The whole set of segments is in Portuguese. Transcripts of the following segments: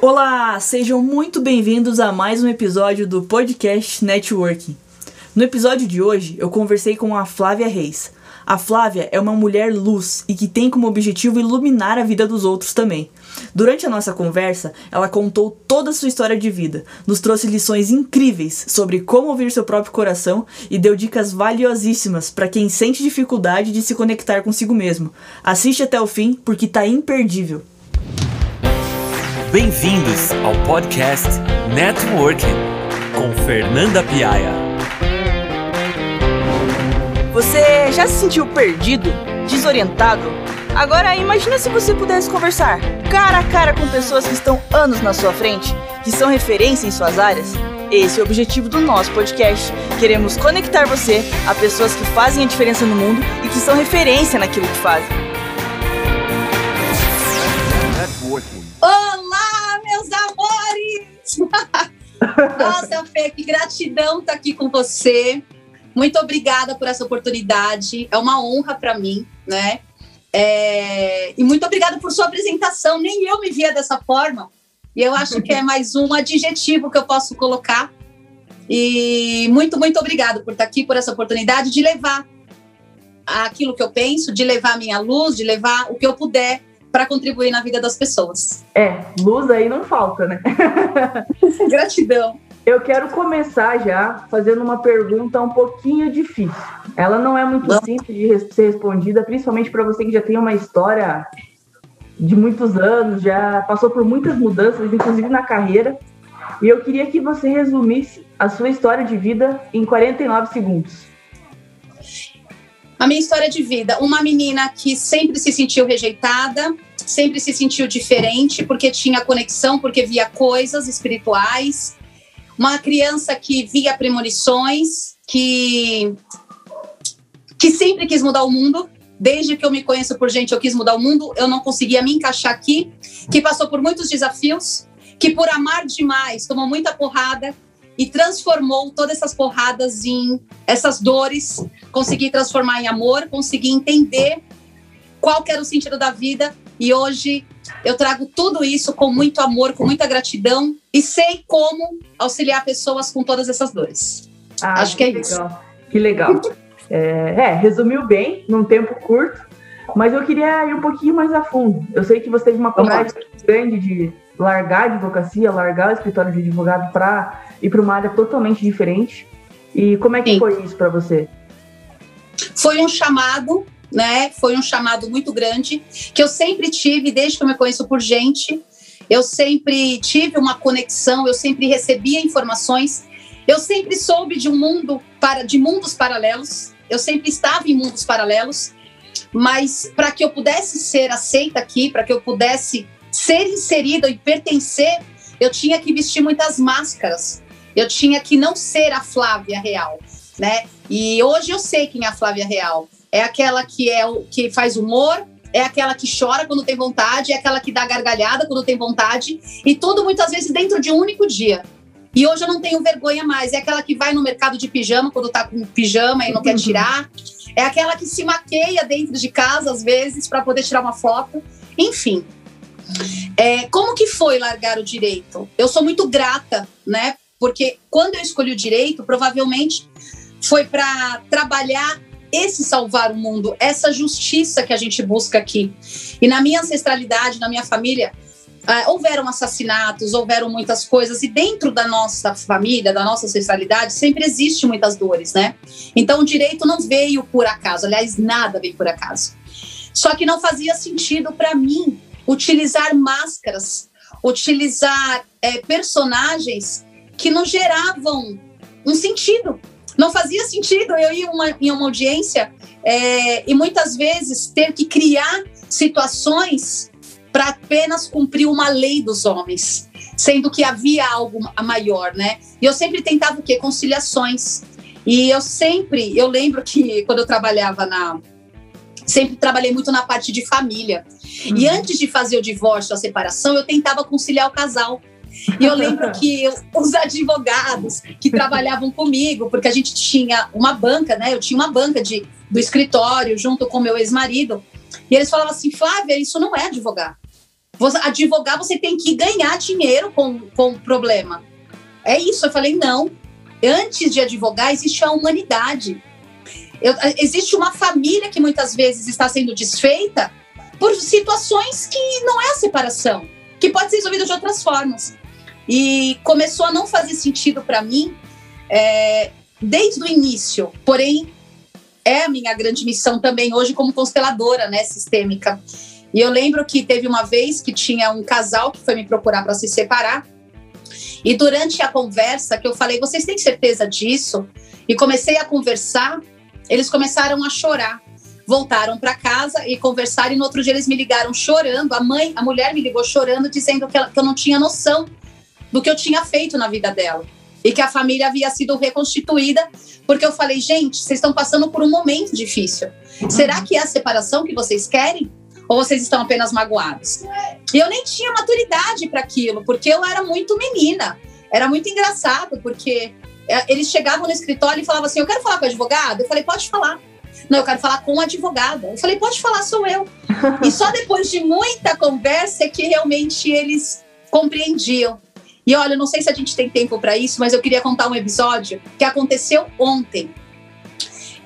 Olá, sejam muito bem-vindos a mais um episódio do podcast Networking. No episódio de hoje, eu conversei com a Flávia Reis. A Flávia é uma mulher luz e que tem como objetivo iluminar a vida dos outros também. Durante a nossa conversa, ela contou toda a sua história de vida, nos trouxe lições incríveis sobre como ouvir seu próprio coração e deu dicas valiosíssimas para quem sente dificuldade de se conectar consigo mesmo. Assiste até o fim porque tá imperdível. Bem-vindos ao podcast Networking com Fernanda Piaia. Você já se sentiu perdido, desorientado? Agora imagina se você pudesse conversar cara a cara com pessoas que estão anos na sua frente, que são referência em suas áreas. Esse é o objetivo do nosso podcast. Queremos conectar você a pessoas que fazem a diferença no mundo e que são referência naquilo que fazem. Nossa, Fê, que gratidão estar aqui com você. Muito obrigada por essa oportunidade. É uma honra para mim, né? É... E muito obrigada por sua apresentação. Nem eu me via dessa forma. E eu acho que é mais um adjetivo que eu posso colocar. E muito, muito obrigada por estar aqui, por essa oportunidade de levar aquilo que eu penso, de levar a minha luz, de levar o que eu puder para contribuir na vida das pessoas. É, luz aí não falta, né? Gratidão. Eu quero começar já fazendo uma pergunta um pouquinho difícil. Ela não é muito não. simples de ser respondida, principalmente para você que já tem uma história de muitos anos, já passou por muitas mudanças, inclusive na carreira. E eu queria que você resumisse a sua história de vida em 49 segundos. A minha história de vida, uma menina que sempre se sentiu rejeitada, sempre se sentiu diferente, porque tinha conexão, porque via coisas espirituais, uma criança que via premonições, que, que sempre quis mudar o mundo. Desde que eu me conheço por gente, eu quis mudar o mundo, eu não conseguia me encaixar aqui, que passou por muitos desafios, que por amar demais tomou muita porrada e transformou todas essas porradas em essas dores, consegui transformar em amor, consegui entender qual era o sentido da vida e hoje eu trago tudo isso com muito amor, com muita gratidão e sei como auxiliar pessoas com todas essas dores. Ah, Acho que é legal. isso. Que legal. É, é, resumiu bem, num tempo curto, mas eu queria ir um pouquinho mais a fundo. Eu sei que você teve uma coragem grande de largar a advocacia, largar o escritório de advogado para ir para uma área totalmente diferente. E como é que Sim. foi isso para você? Foi um chamado né? Foi um chamado muito grande que eu sempre tive desde que eu me conheço por gente. Eu sempre tive uma conexão, eu sempre recebia informações, eu sempre soube de um mundo para de mundos paralelos. Eu sempre estava em mundos paralelos, mas para que eu pudesse ser aceita aqui, para que eu pudesse ser inserida e pertencer, eu tinha que vestir muitas máscaras. Eu tinha que não ser a Flávia real, né? E hoje eu sei quem é a Flávia real é aquela que é o que faz humor, é aquela que chora quando tem vontade, é aquela que dá gargalhada quando tem vontade, e tudo muitas vezes dentro de um único dia. E hoje eu não tenho vergonha mais. É aquela que vai no mercado de pijama quando tá com pijama e não quer tirar. É aquela que se maqueia dentro de casa, às vezes, para poder tirar uma foto. Enfim. É, como que foi largar o direito? Eu sou muito grata, né? Porque quando eu escolhi o direito, provavelmente foi para trabalhar esse salvar o mundo, essa justiça que a gente busca aqui. E na minha ancestralidade, na minha família, uh, houveram assassinatos, houveram muitas coisas, e dentro da nossa família, da nossa ancestralidade, sempre existe muitas dores, né? Então o direito não veio por acaso, aliás, nada veio por acaso. Só que não fazia sentido para mim utilizar máscaras, utilizar é, personagens que não geravam um sentido não fazia sentido eu ir uma, em uma audiência é, e muitas vezes ter que criar situações para apenas cumprir uma lei dos homens, sendo que havia algo maior, né? E eu sempre tentava o quê? Conciliações. E eu sempre, eu lembro que quando eu trabalhava na. Sempre trabalhei muito na parte de família. Uhum. E antes de fazer o divórcio, a separação, eu tentava conciliar o casal. E eu lembro que os advogados que trabalhavam comigo, porque a gente tinha uma banca, né? Eu tinha uma banca de, do escritório junto com meu ex-marido. E eles falavam assim: Flávia, isso não é advogar. Você, advogar, você tem que ganhar dinheiro com, com o problema. É isso. Eu falei, não. Antes de advogar, existe a humanidade. Eu, existe uma família que muitas vezes está sendo desfeita por situações que não é a separação, que pode ser resolvida de outras formas. E começou a não fazer sentido para mim é, desde o início. Porém, é a minha grande missão também hoje como consteladora, né, sistêmica. E eu lembro que teve uma vez que tinha um casal que foi me procurar para se separar. E durante a conversa que eu falei, vocês têm certeza disso? E comecei a conversar, eles começaram a chorar. Voltaram para casa e conversaram. E no outro dia eles me ligaram chorando. A mãe, a mulher me ligou chorando, dizendo que, ela, que eu não tinha noção do que eu tinha feito na vida dela e que a família havia sido reconstituída, porque eu falei, gente, vocês estão passando por um momento difícil. Será que é a separação que vocês querem? Ou vocês estão apenas magoados? E eu nem tinha maturidade para aquilo, porque eu era muito menina. Era muito engraçado, porque é, eles chegavam no escritório e falavam assim: Eu quero falar com o advogado. Eu falei: Pode falar. Não, eu quero falar com a advogada. Eu falei: Pode falar, sou eu. e só depois de muita conversa é que realmente eles compreendiam. E olha, não sei se a gente tem tempo para isso, mas eu queria contar um episódio que aconteceu ontem.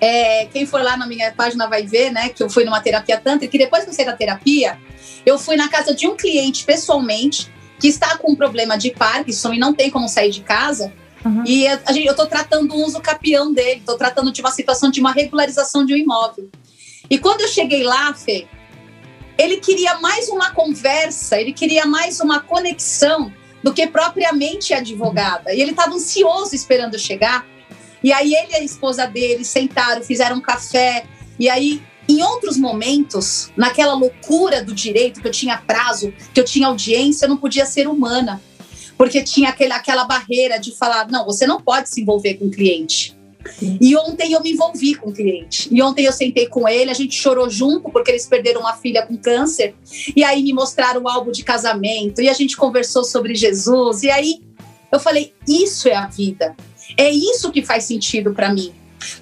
É, quem for lá na minha página vai ver, né, que eu fui numa terapia tântrica, que depois que eu saí da terapia, eu fui na casa de um cliente pessoalmente que está com um problema de Parkinson e não tem como sair de casa. Uhum. E a, eu estou tratando um uso capião dele, estou tratando de uma situação de uma regularização de um imóvel. E quando eu cheguei lá, Fê, ele queria mais uma conversa, ele queria mais uma conexão do que propriamente advogada. E ele estava ansioso esperando chegar. E aí ele e a esposa dele sentaram, fizeram um café. E aí, em outros momentos, naquela loucura do direito, que eu tinha prazo, que eu tinha audiência, eu não podia ser humana. Porque tinha aquele, aquela barreira de falar: não, você não pode se envolver com o cliente. E ontem eu me envolvi com o cliente. E ontem eu sentei com ele, a gente chorou junto, porque eles perderam uma filha com câncer. E aí me mostraram o álbum de casamento. E a gente conversou sobre Jesus. E aí eu falei: isso é a vida. É isso que faz sentido para mim.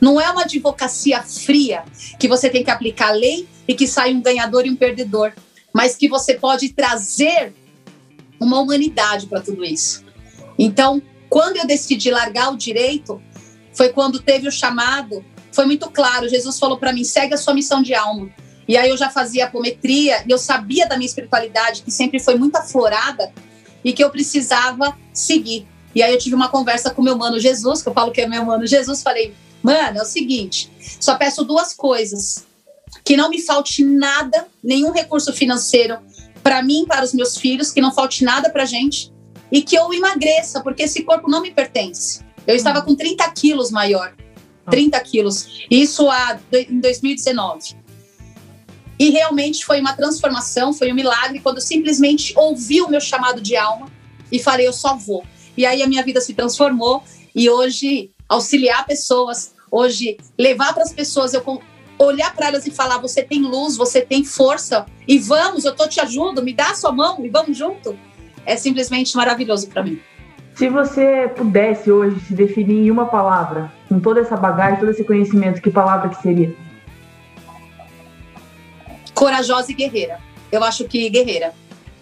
Não é uma advocacia fria que você tem que aplicar a lei e que sai um ganhador e um perdedor, mas que você pode trazer uma humanidade para tudo isso. Então, quando eu decidi largar o direito, foi quando teve o chamado, foi muito claro. Jesus falou para mim: segue a sua missão de alma. E aí eu já fazia apometria e eu sabia da minha espiritualidade, que sempre foi muito aflorada e que eu precisava seguir. E aí eu tive uma conversa com meu mano Jesus, que eu falo que é meu mano Jesus, falei: "Mano, é o seguinte, só peço duas coisas: que não me falte nada, nenhum recurso financeiro para mim, para os meus filhos, que não falte nada para gente e que eu emagreça, porque esse corpo não me pertence. Eu estava com 30 quilos maior. 30 quilos. Isso há, em 2019. E realmente foi uma transformação, foi um milagre quando eu simplesmente ouvi o meu chamado de alma e falei, eu só vou. E aí a minha vida se transformou e hoje auxiliar pessoas, hoje levar para as pessoas, eu olhar para elas e falar, você tem luz, você tem força e vamos, eu tô te ajudo, me dá a sua mão e vamos junto. É simplesmente maravilhoso para mim. Se você pudesse hoje se definir em uma palavra, com toda essa bagagem, todo esse conhecimento, que palavra que seria? Corajosa e guerreira. Eu acho que guerreira.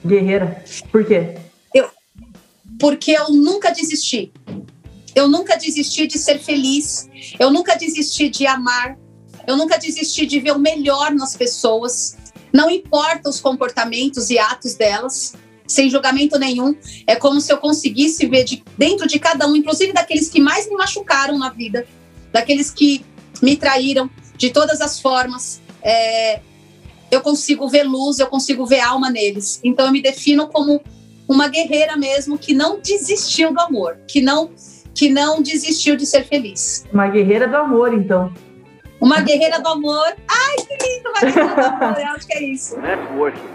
Guerreira. Por quê? Eu, porque eu nunca desisti. Eu nunca desisti de ser feliz. Eu nunca desisti de amar. Eu nunca desisti de ver o melhor nas pessoas. Não importa os comportamentos e atos delas sem julgamento nenhum. É como se eu conseguisse ver de, dentro de cada um, inclusive daqueles que mais me machucaram na vida, daqueles que me traíram de todas as formas. É, eu consigo ver luz, eu consigo ver alma neles. Então eu me defino como uma guerreira mesmo que não desistiu do amor, que não que não desistiu de ser feliz. Uma guerreira do amor, então. Uma guerreira do amor. Ai, que lindo, uma guerreira do amor. Eu acho que é isso. Networking.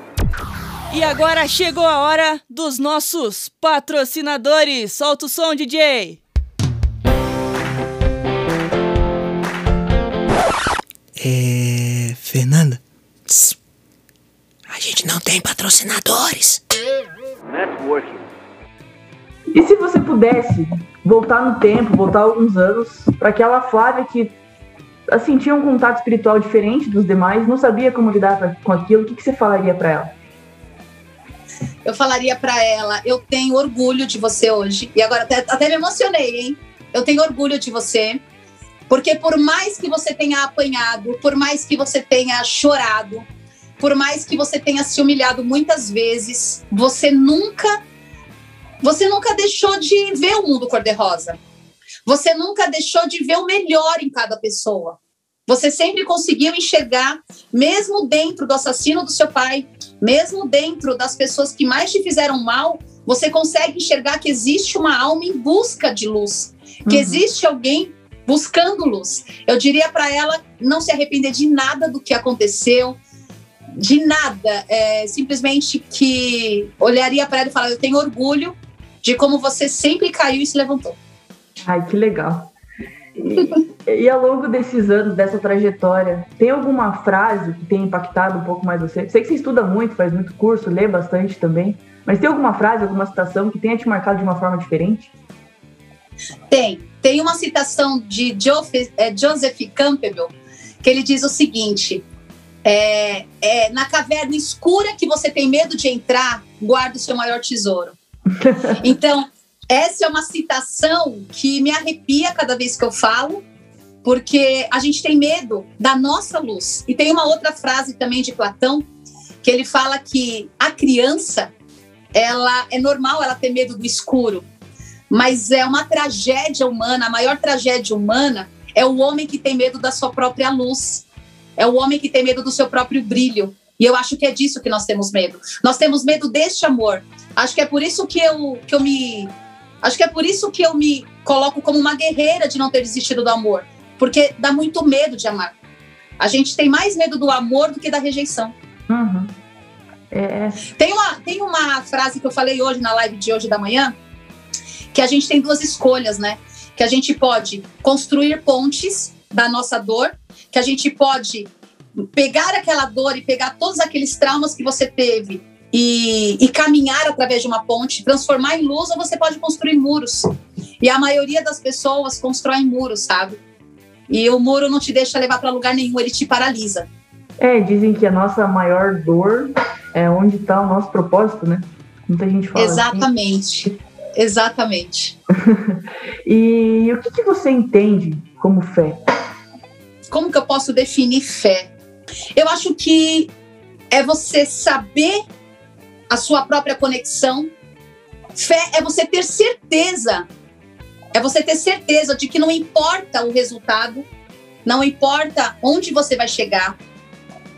E agora chegou a hora dos nossos patrocinadores. Solta o som, DJ. É. Fernanda? Tss. A gente não tem patrocinadores. Networking. E se você pudesse voltar no tempo, voltar alguns anos, para aquela Flávia que assim, tinha um contato espiritual diferente dos demais, não sabia como lidar com aquilo, o que, que você falaria para ela? Eu falaria para ela: eu tenho orgulho de você hoje. E agora até, até me emocionei, hein? Eu tenho orgulho de você. Porque por mais que você tenha apanhado, por mais que você tenha chorado, por mais que você tenha se humilhado muitas vezes, você nunca você nunca deixou de ver o mundo cor-de-rosa. Você nunca deixou de ver o melhor em cada pessoa. Você sempre conseguiu enxergar, mesmo dentro do assassino do seu pai, mesmo dentro das pessoas que mais te fizeram mal, você consegue enxergar que existe uma alma em busca de luz, que uhum. existe alguém buscando luz. Eu diria para ela não se arrepender de nada do que aconteceu, de nada, é, simplesmente que olharia para ela e falaria: Eu tenho orgulho de como você sempre caiu e se levantou. Ai, que legal. E, e, ao longo desses anos, dessa trajetória, tem alguma frase que tenha impactado um pouco mais você? Sei que você estuda muito, faz muito curso, lê bastante também, mas tem alguma frase, alguma citação que tenha te marcado de uma forma diferente? Tem. Tem uma citação de é, Joseph Campbell que ele diz o seguinte: é, é, na caverna escura que você tem medo de entrar, guarda o seu maior tesouro. Então, essa é uma citação que me arrepia cada vez que eu falo, porque a gente tem medo da nossa luz. E tem uma outra frase também de Platão, que ele fala que a criança, ela é normal ela ter medo do escuro, mas é uma tragédia humana, a maior tragédia humana é o homem que tem medo da sua própria luz, é o homem que tem medo do seu próprio brilho. E eu acho que é disso que nós temos medo. Nós temos medo deste amor. Acho que é por isso que eu, que eu me. Acho que é por isso que eu me coloco como uma guerreira de não ter desistido do amor. Porque dá muito medo de amar. A gente tem mais medo do amor do que da rejeição. Uhum. É. Tem, uma, tem uma frase que eu falei hoje na live de hoje da manhã, que a gente tem duas escolhas, né? Que a gente pode construir pontes da nossa dor, que a gente pode pegar aquela dor e pegar todos aqueles traumas que você teve e, e, caminhar através de uma ponte, transformar em luz, ou você pode construir muros. E a maioria das pessoas constrói muros, sabe? E o muro não te deixa levar para lugar nenhum, ele te paralisa. É, dizem que a nossa maior dor é onde está o nosso propósito, né? Muita gente fala. Exatamente. Assim. Exatamente. e o que, que você entende como fé? Como que eu posso definir fé? Eu acho que é você saber a sua própria conexão. Fé é você ter certeza, é você ter certeza de que não importa o resultado, não importa onde você vai chegar,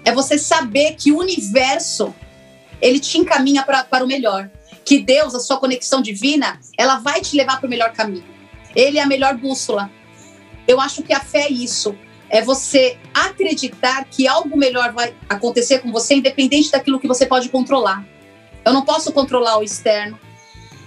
é você saber que o universo ele te encaminha pra, para o melhor que Deus, a sua conexão divina, ela vai te levar para o melhor caminho. Ele é a melhor bússola. Eu acho que a fé é isso. É você acreditar que algo melhor vai acontecer com você, independente daquilo que você pode controlar. Eu não posso controlar o externo,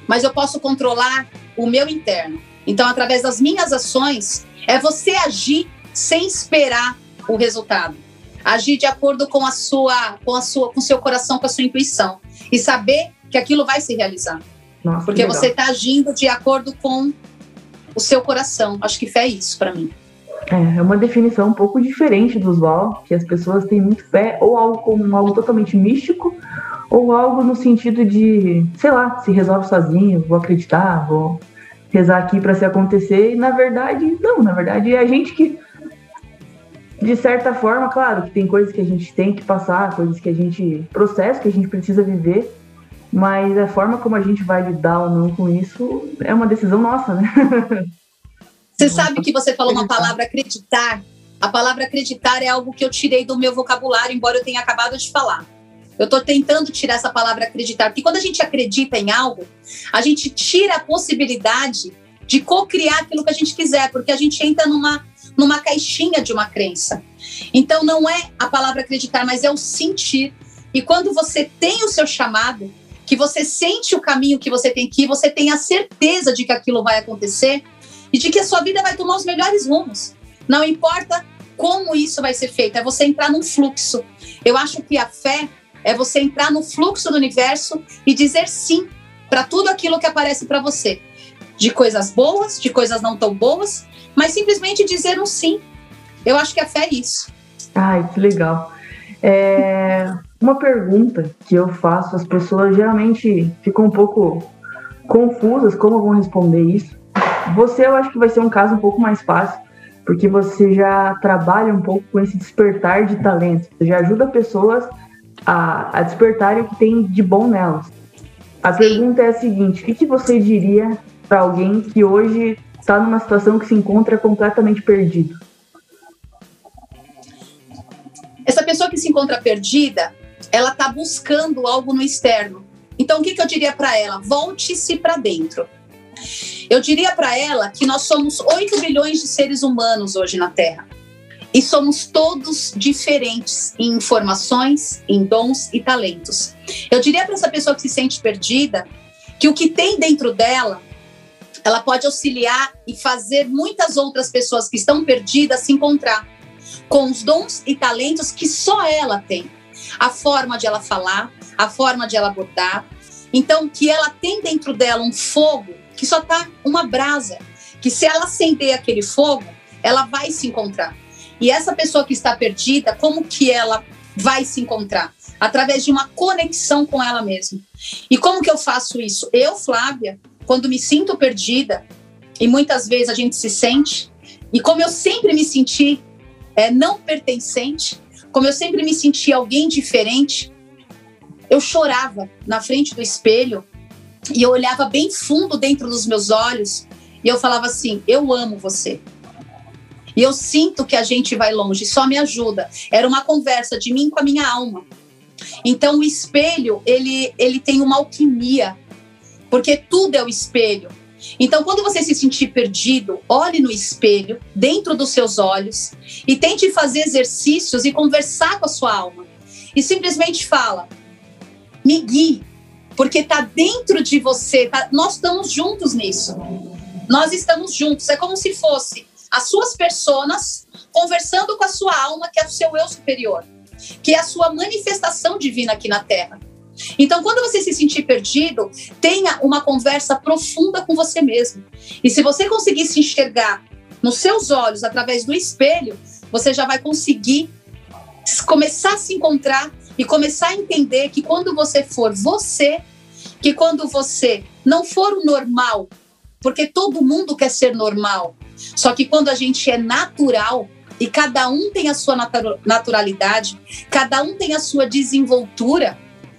mas eu posso controlar o meu interno. Então, através das minhas ações, é você agir sem esperar o resultado. Agir de acordo com a sua, com a sua, com o seu coração, com a sua intuição e saber que aquilo vai se realizar. Nossa, porque você está agindo de acordo com o seu coração. Acho que fé é isso para mim. É, é uma definição um pouco diferente do usual, que as pessoas têm muito fé, ou algo como algo totalmente místico, ou algo no sentido de, sei lá, se resolve sozinho, vou acreditar, vou rezar aqui para se acontecer. E na verdade, não, na verdade é a gente que, de certa forma, claro, que tem coisas que a gente tem que passar, coisas que a gente, processo que a gente precisa viver, mas a forma como a gente vai lidar ou não com isso é uma decisão nossa, né? Você sabe que você falou uma palavra acreditar. A palavra acreditar é algo que eu tirei do meu vocabulário, embora eu tenha acabado de falar. Eu estou tentando tirar essa palavra acreditar, porque quando a gente acredita em algo, a gente tira a possibilidade de co-criar aquilo que a gente quiser, porque a gente entra numa, numa caixinha de uma crença. Então não é a palavra acreditar, mas é o sentir. E quando você tem o seu chamado, que você sente o caminho que você tem que ir, você tem a certeza de que aquilo vai acontecer e de que a sua vida vai tomar os melhores rumos. Não importa como isso vai ser feito, é você entrar num fluxo. Eu acho que a fé é você entrar no fluxo do universo e dizer sim para tudo aquilo que aparece para você. De coisas boas, de coisas não tão boas, mas simplesmente dizer um sim. Eu acho que a fé é isso. Ai, que legal. É, Uma pergunta que eu faço, as pessoas geralmente ficam um pouco confusas como vão responder isso. Você, eu acho que vai ser um caso um pouco mais fácil, porque você já trabalha um pouco com esse despertar de talento. Você já ajuda pessoas a, a despertarem o que tem de bom nelas. A pergunta é a seguinte: o que, que você diria para alguém que hoje está numa situação que se encontra completamente perdido? Essa pessoa que se encontra perdida, ela está buscando algo no externo. Então, o que, que eu diria para ela? Volte-se para dentro. Eu diria para ela que nós somos 8 bilhões de seres humanos hoje na Terra. E somos todos diferentes em informações, em dons e talentos. Eu diria para essa pessoa que se sente perdida que o que tem dentro dela, ela pode auxiliar e fazer muitas outras pessoas que estão perdidas se encontrar com os dons e talentos que só ela tem. A forma de ela falar, a forma de ela abordar. Então, que ela tem dentro dela um fogo que só tá uma brasa, que se ela acender aquele fogo, ela vai se encontrar. E essa pessoa que está perdida, como que ela vai se encontrar? Através de uma conexão com ela mesma. E como que eu faço isso? Eu, Flávia, quando me sinto perdida, e muitas vezes a gente se sente, e como eu sempre me senti é, não pertencente, como eu sempre me senti alguém diferente, eu chorava na frente do espelho e eu olhava bem fundo dentro dos meus olhos e eu falava assim: Eu amo você. E eu sinto que a gente vai longe, só me ajuda. Era uma conversa de mim com a minha alma. Então o espelho, ele, ele tem uma alquimia, porque tudo é o espelho. Então, quando você se sentir perdido, olhe no espelho, dentro dos seus olhos, e tente fazer exercícios e conversar com a sua alma. E simplesmente fala: me guie, porque está dentro de você. Tá, nós estamos juntos nisso. Nós estamos juntos. É como se fosse as suas personas conversando com a sua alma, que é o seu eu superior, que é a sua manifestação divina aqui na Terra. Então, quando você se sentir perdido, tenha uma conversa profunda com você mesmo. E se você conseguir se enxergar nos seus olhos através do espelho, você já vai conseguir começar a se encontrar e começar a entender que quando você for você, que quando você não for o normal, porque todo mundo quer ser normal, só que quando a gente é natural, e cada um tem a sua naturalidade, cada um tem a sua desenvoltura,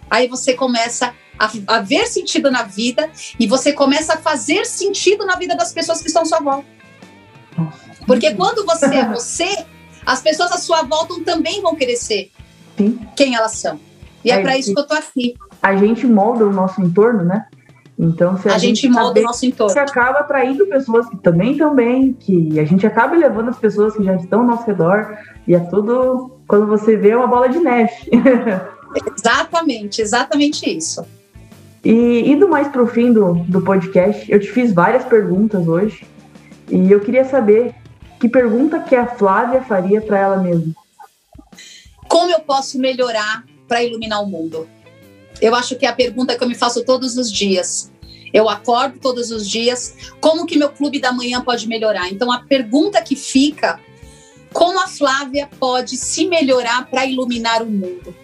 Aí você começa a, a, ver sentido na vida e você começa a fazer sentido na vida das pessoas que estão à sua volta. Porque quando você é você, as pessoas à sua volta também vão querer ser Sim. quem elas são. E é, é para isso que eu tô aqui. A gente molda o nosso entorno, né? Então, se a, a gente, gente molda o nosso entorno. Você acaba atraindo pessoas que também estão bem, que a gente acaba levando as pessoas que já estão ao nosso redor, e é tudo, quando você vê, é uma bola de neve. Exatamente, exatamente isso. E indo mais para o fim do, do podcast, eu te fiz várias perguntas hoje e eu queria saber que pergunta que a Flávia faria para ela mesma. Como eu posso melhorar para iluminar o mundo? Eu acho que é a pergunta que eu me faço todos os dias. Eu acordo todos os dias. Como que meu clube da manhã pode melhorar? Então a pergunta que fica: como a Flávia pode se melhorar para iluminar o mundo?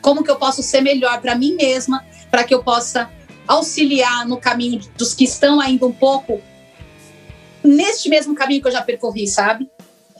Como que eu posso ser melhor para mim mesma, para que eu possa auxiliar no caminho dos que estão ainda um pouco neste mesmo caminho que eu já percorri, sabe?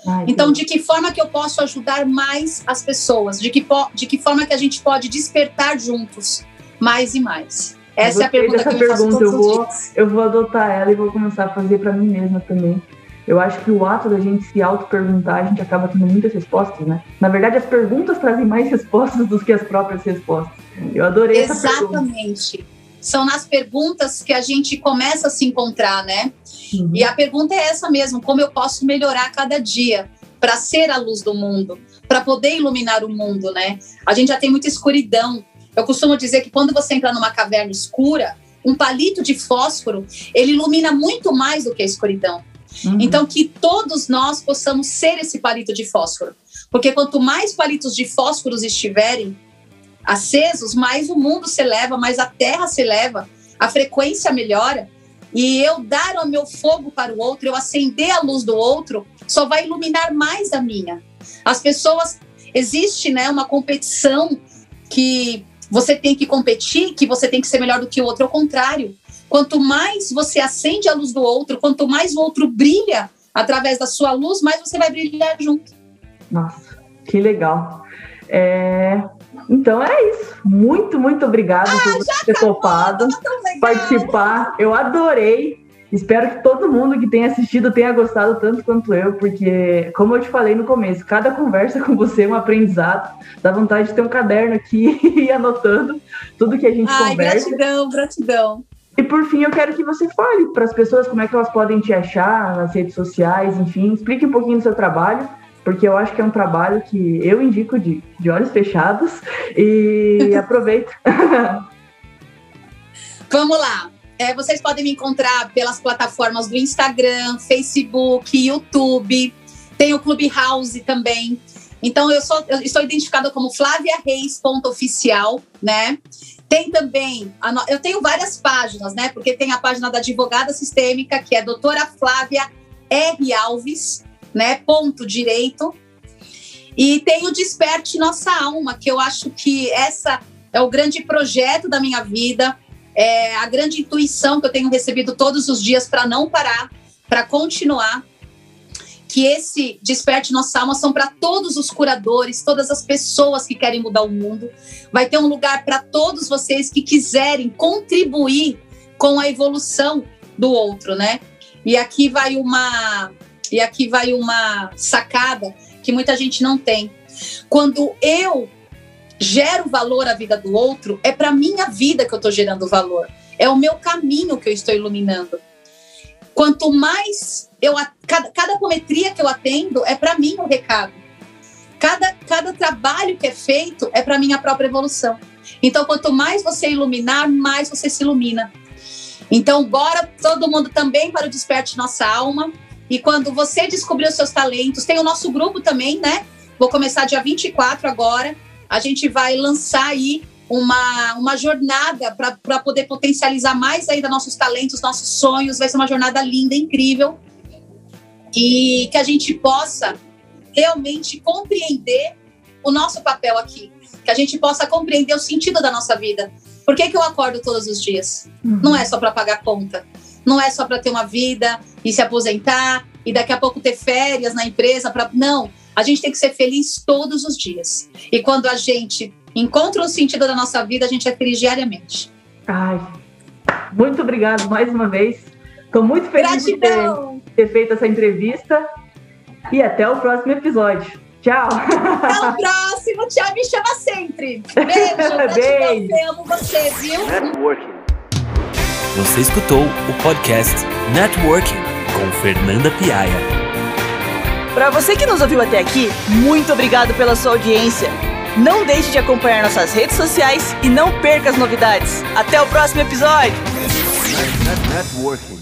Ai, então, Deus. de que forma que eu posso ajudar mais as pessoas? De que, de que forma que a gente pode despertar juntos mais e mais? Essa é a pergunta que eu todos eu vou, Eu vou adotar ela e vou começar a fazer para mim mesma também eu acho que o ato da gente se auto-perguntar, a gente acaba tendo muitas respostas, né? Na verdade, as perguntas trazem mais respostas do que as próprias respostas. Eu adorei Exatamente. essa pergunta. Exatamente. São nas perguntas que a gente começa a se encontrar, né? Uhum. E a pergunta é essa mesmo: como eu posso melhorar cada dia para ser a luz do mundo, para poder iluminar o mundo, né? A gente já tem muita escuridão. Eu costumo dizer que quando você entra numa caverna escura, um palito de fósforo, ele ilumina muito mais do que a escuridão. Uhum. Então, que todos nós possamos ser esse palito de fósforo. Porque quanto mais palitos de fósforos estiverem acesos, mais o mundo se eleva, mais a terra se eleva, a frequência melhora. E eu dar o meu fogo para o outro, eu acender a luz do outro, só vai iluminar mais a minha. As pessoas, existe né, uma competição que você tem que competir, que você tem que ser melhor do que o outro. Ao contrário, quanto mais você acende a luz do outro, quanto mais o outro brilha através da sua luz, mais você vai brilhar junto. Nossa, que legal. É, então é isso. Muito, muito obrigada ah, por ter topado participar. Eu adorei. Espero que todo mundo que tenha assistido tenha gostado tanto quanto eu, porque, como eu te falei no começo, cada conversa com você é um aprendizado. Dá vontade de ter um caderno aqui e ir anotando tudo que a gente Ai, conversa. Gratidão, gratidão. E por fim, eu quero que você fale para as pessoas como é que elas podem te achar nas redes sociais, enfim, explique um pouquinho do seu trabalho porque eu acho que é um trabalho que eu indico de, de olhos fechados e aproveito. Vamos lá. É, vocês podem me encontrar pelas plataformas do Instagram, Facebook, YouTube. Tem o Clubhouse também. Então, eu, sou, eu estou identificada como Flávia Reis, ponto oficial, né? Tem também, eu tenho várias páginas, né? Porque tem a página da advogada sistêmica, que é doutora Flávia R. Alves, né? Ponto direito. E tem o Desperte Nossa Alma, que eu acho que essa é o grande projeto da minha vida, é a grande intuição que eu tenho recebido todos os dias para não parar, para continuar. Que esse Desperte Nossa Alma são para todos os curadores, todas as pessoas que querem mudar o mundo. Vai ter um lugar para todos vocês que quiserem contribuir com a evolução do outro, né? E aqui vai uma e aqui vai uma sacada que muita gente não tem. Quando eu gero valor à vida do outro, é para minha vida que eu estou gerando valor. É o meu caminho que eu estou iluminando. Quanto mais eu cada, cada que eu atendo é para mim o recado. Cada, cada trabalho que é feito é para minha própria evolução. Então, quanto mais você iluminar, mais você se ilumina. Então, bora todo mundo também para o Desperte Nossa Alma. E quando você descobrir os seus talentos, tem o nosso grupo também, né? Vou começar dia 24 agora. A gente vai lançar aí uma, uma jornada para poder potencializar mais ainda nossos talentos, nossos sonhos. Vai ser uma jornada linda, incrível. E que a gente possa realmente compreender o nosso papel aqui. Que a gente possa compreender o sentido da nossa vida. Por que, que eu acordo todos os dias? Uhum. Não é só para pagar conta não é só para ter uma vida e se aposentar e daqui a pouco ter férias na empresa para não, a gente tem que ser feliz todos os dias. E quando a gente encontra o sentido da nossa vida, a gente é feliz diariamente. Ai, muito obrigado mais uma vez. Estou muito feliz de ter, ter feito essa entrevista e até o próximo episódio. Tchau. Até o próximo. Tchau, me chama sempre. Beijo. Beijo. Eu amo você, viu? Networking. Você escutou o podcast Networking com Fernanda Piaia. Para você que nos ouviu até aqui, muito obrigado pela sua audiência. Não deixe de acompanhar nossas redes sociais e não perca as novidades. Até o próximo episódio. Networking.